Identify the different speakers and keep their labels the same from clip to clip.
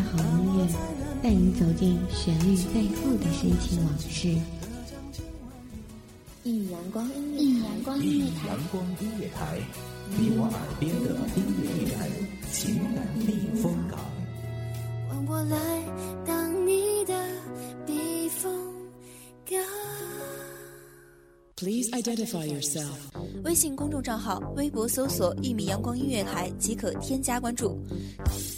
Speaker 1: 好音乐，带你走进旋律背后的深情往事。
Speaker 2: 一阳光音乐，一阳光音乐台，
Speaker 3: 阳光音乐台，你我耳边的音乐驿站，情感避风港。
Speaker 4: 换我来当你的避风港。
Speaker 5: Please identify yourself。
Speaker 6: 微信公众账号、微博搜索“一米阳光音乐台”即可添加关注。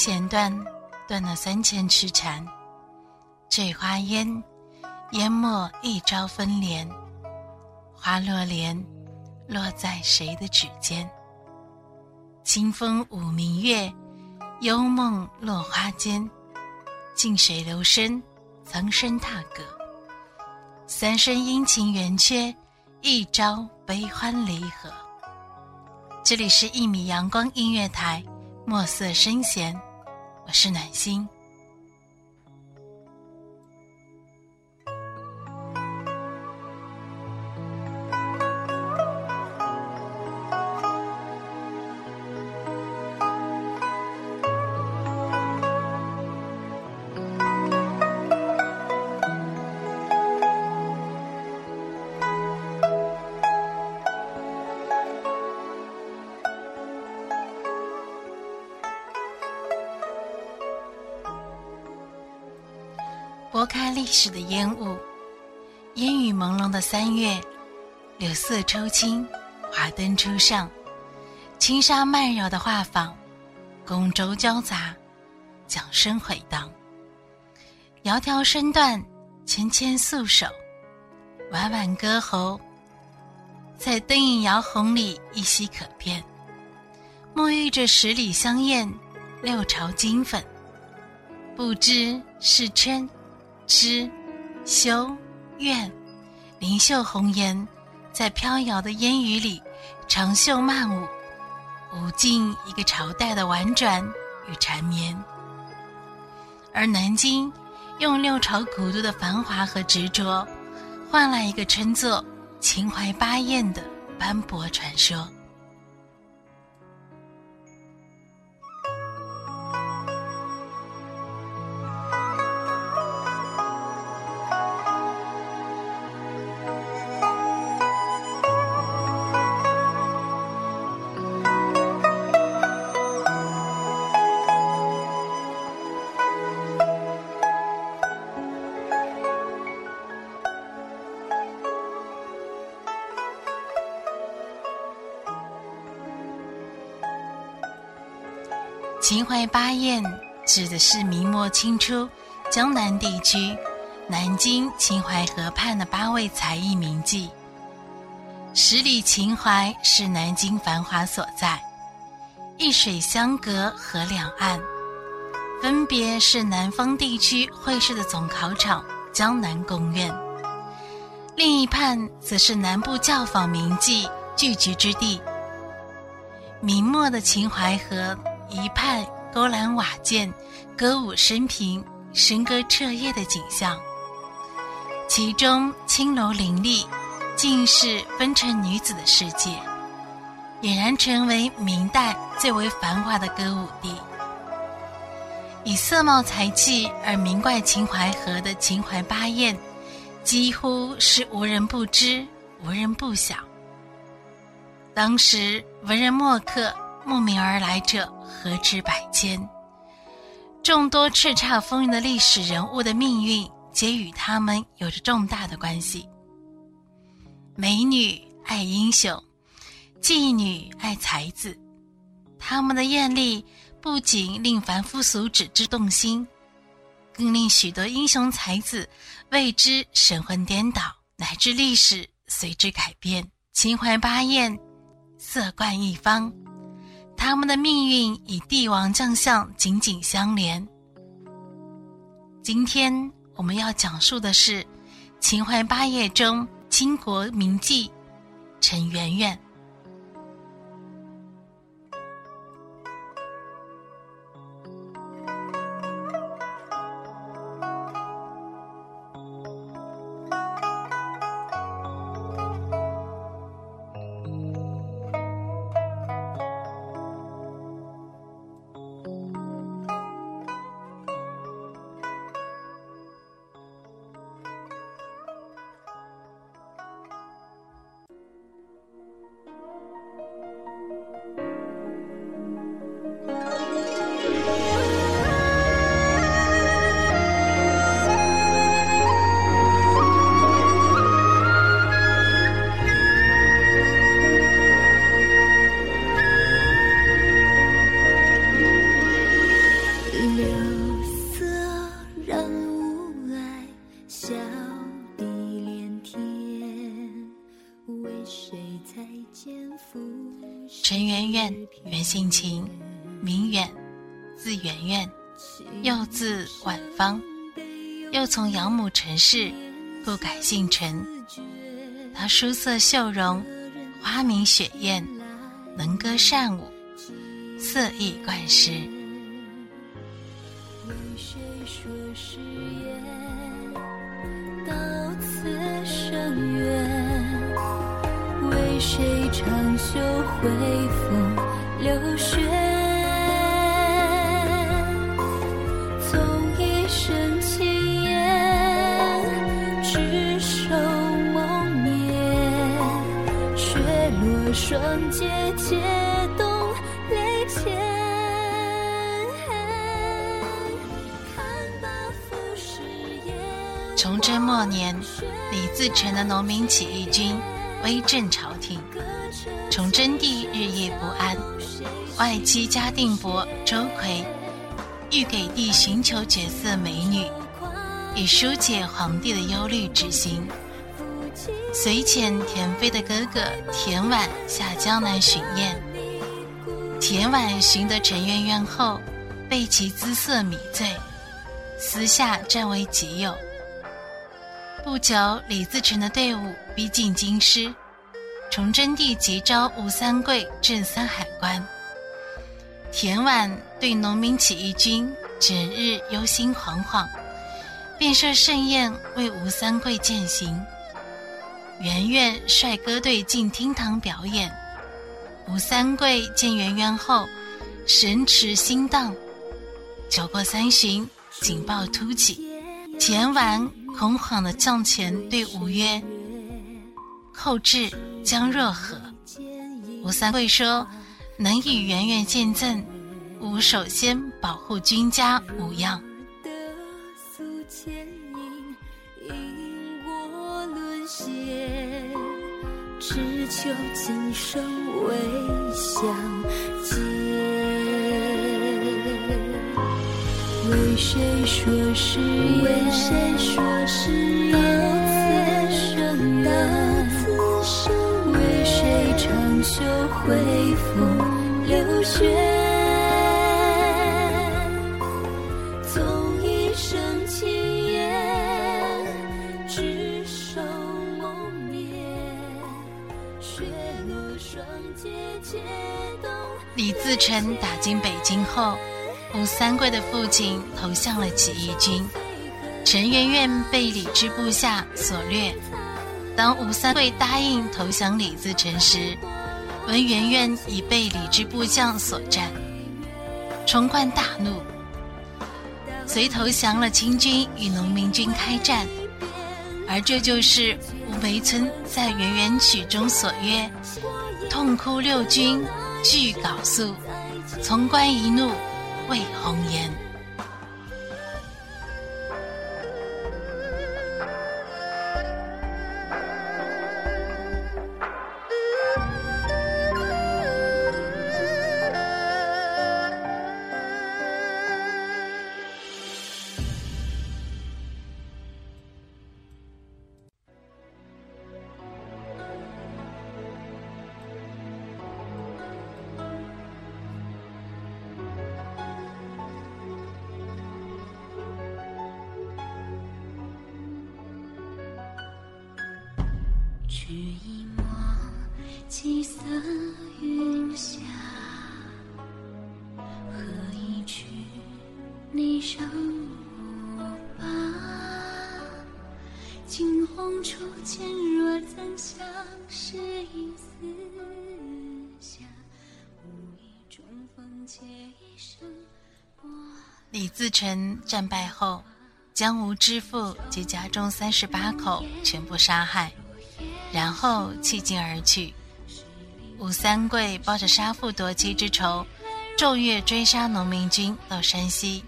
Speaker 7: 弦断，断了三千痴缠；醉花烟，淹没一朝分莲。花落莲，落在谁的指尖？清风舞明月，幽梦落花间。静水流深，曾生踏歌。三生阴晴圆缺，一朝悲欢离合。这里是一米阳光音乐台。墨色深弦，我是暖心。拨开历史的烟雾，烟雨朦胧的三月，柳色抽青，华灯初上，轻纱漫绕的画舫，觥轴交杂，桨声回荡。窈窕身段，纤纤素手，婉婉歌喉，在灯影摇红里依稀可辨。沐浴着十里香艳，六朝金粉，不知是春。诗、修、怨，灵秀红颜，在飘摇的烟雨里长袖漫舞，舞尽一个朝代的婉转与缠绵。而南京，用六朝古都的繁华和执着，换来一个称作“秦淮八艳”的斑驳传说。秦淮八艳指的是明末清初江南地区南京秦淮河畔的八位才艺名妓。十里秦淮是南京繁华所在，一水相隔河两岸，分别是南方地区会试的总考场江南贡院，另一畔则是南部教坊名妓聚集之地。明末的秦淮河。一派勾栏瓦建，歌舞升平，笙歌彻夜的景象。其中青楼林立，尽是风尘女子的世界，俨然成为明代最为繁华的歌舞地。以色貌才气而名冠秦淮河的秦淮八艳，几乎是无人不知，无人不晓。当时文人墨客。慕名而来者何止百千，众多叱咤风云的历史人物的命运，皆与他们有着重大的关系。美女爱英雄，妓女爱才子，他们的艳丽不仅令凡夫俗子之动心，更令许多英雄才子为之神魂颠倒，乃至历史随之改变，秦淮八艳，色冠一方。他们的命运与帝王将相紧紧相连。今天我们要讲述的是秦淮八叶中倾国名妓陈圆圆。原姓秦，名远，字圆圆，又字婉芳，又从养母陈氏，故改姓陈。她肤色秀容，花名雪艳，能歌善舞，色艺冠诗。
Speaker 4: 为谁说誓言？到此生缘。为谁长袖挥风流雪？从一生情缘，执手梦眠，雪落霜结，解冻泪千。看罢浮世烟。
Speaker 7: 崇祯末年，李自成的农民起义军威震朝廷，崇祯帝日夜不安，外戚嘉定伯周奎欲给帝寻求绝色美女，以疏解皇帝的忧虑之心。随遣田妃的哥哥田婉下江南巡宴。田婉寻得陈圆圆后，被其姿色迷醉，私下占为己有。不久，李自成的队伍逼近京师，崇祯帝急召吴三桂镇三海关。田婉对农民起义军整日忧心惶惶，便设盛宴为吴三桂饯行。圆圆率歌队进厅堂表演，吴三桂见圆圆后，神驰心荡。酒过三巡，警报突起，田婉恐慌地向前对吴曰：“寇至，将若何？”吴三桂说：“能与圆圆见证，吾首先保护君家无恙。
Speaker 4: 的素牵引，引我沦陷，只求今生未相见。为谁说誓言？为谁说誓言？袖挥风流雪？纵一生情缘，执手梦眠，雪落霜结，解冻。
Speaker 7: 李自成打进北京后，吴三桂的父亲投向了起义军，陈圆圆被李之部下所掠。当吴三桂答应投降李自成时，闻圆圆已被李之部将所占，冲冠大怒，遂投降了清军与农民军开战。而这就是吴梅村在《圆圆曲》中所曰：“痛哭六军俱缟素，从官一怒为红颜。”
Speaker 4: 前，若曾相识，一丝霞，无意中逢，借一生。
Speaker 7: 李自成战败后，将吴知父及家中三十八口全部杀害，然后弃京而去。吴三桂抱着杀父夺妻之仇，昼夜追杀农民军到山西。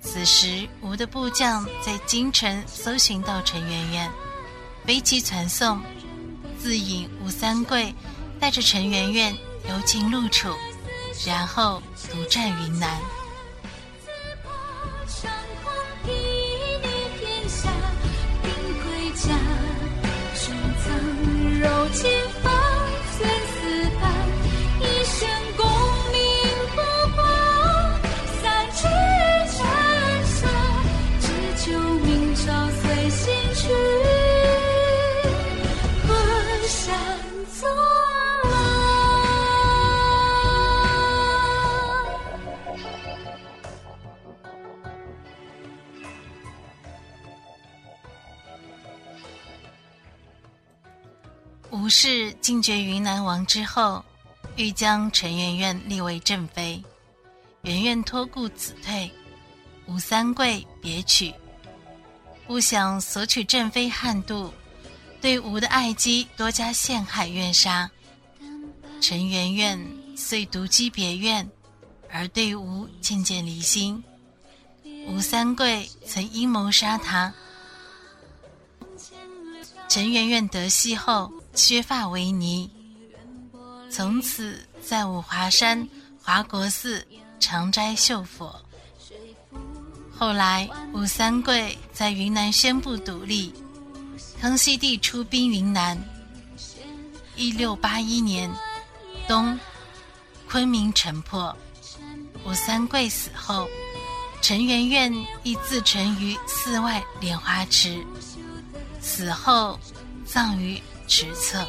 Speaker 7: 此时，吴的部将在京城搜寻到陈圆圆，飞机传送，自引吴三桂带着陈圆圆游进陆楚，然后独占云南。吴氏进爵云南王之后，欲将陈圆圆立为正妃。圆圆托故子退，吴三桂别娶，不想索取正妃汉度，对吴的爱姬多加陷害怨杀。陈圆圆遂独居别院，而对吴渐渐离心。吴三桂曾阴谋杀他。陈圆圆得势后。削发为尼，从此在五华山华国寺常斋绣佛。后来吴三桂在云南宣布独立，康熙帝出兵云南。一六八一年冬，昆明城破。吴三桂死后，陈圆圆亦自沉于寺外莲花池，死后葬于。职测。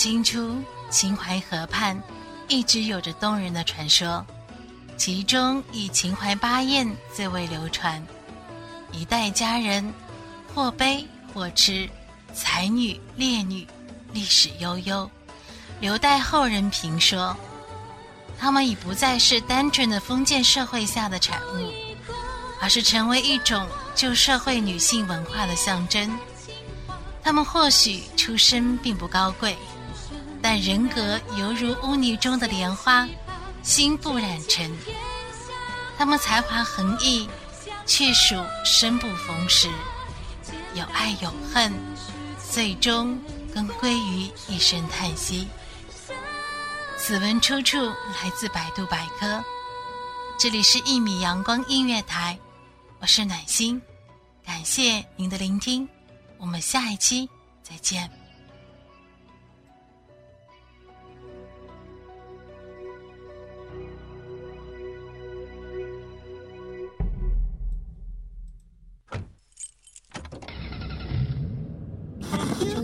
Speaker 7: 清初，秦淮河畔一直有着动人的传说，其中以秦淮八艳最为流传。一代佳人，或悲或痴，才女烈女，历史悠悠，留待后人评说。她们已不再是单纯的封建社会下的产物，而是成为一种旧社会女性文化的象征。他们或许出身并不高贵，但人格犹如污泥中的莲花，心不染尘。他们才华横溢，却属生不逢时，有爱有恨，最终更归于一声叹息。此文出处来自百度百科。这里是《一米阳光音乐台》，我是暖心，感谢您的聆听。我们下一期再见。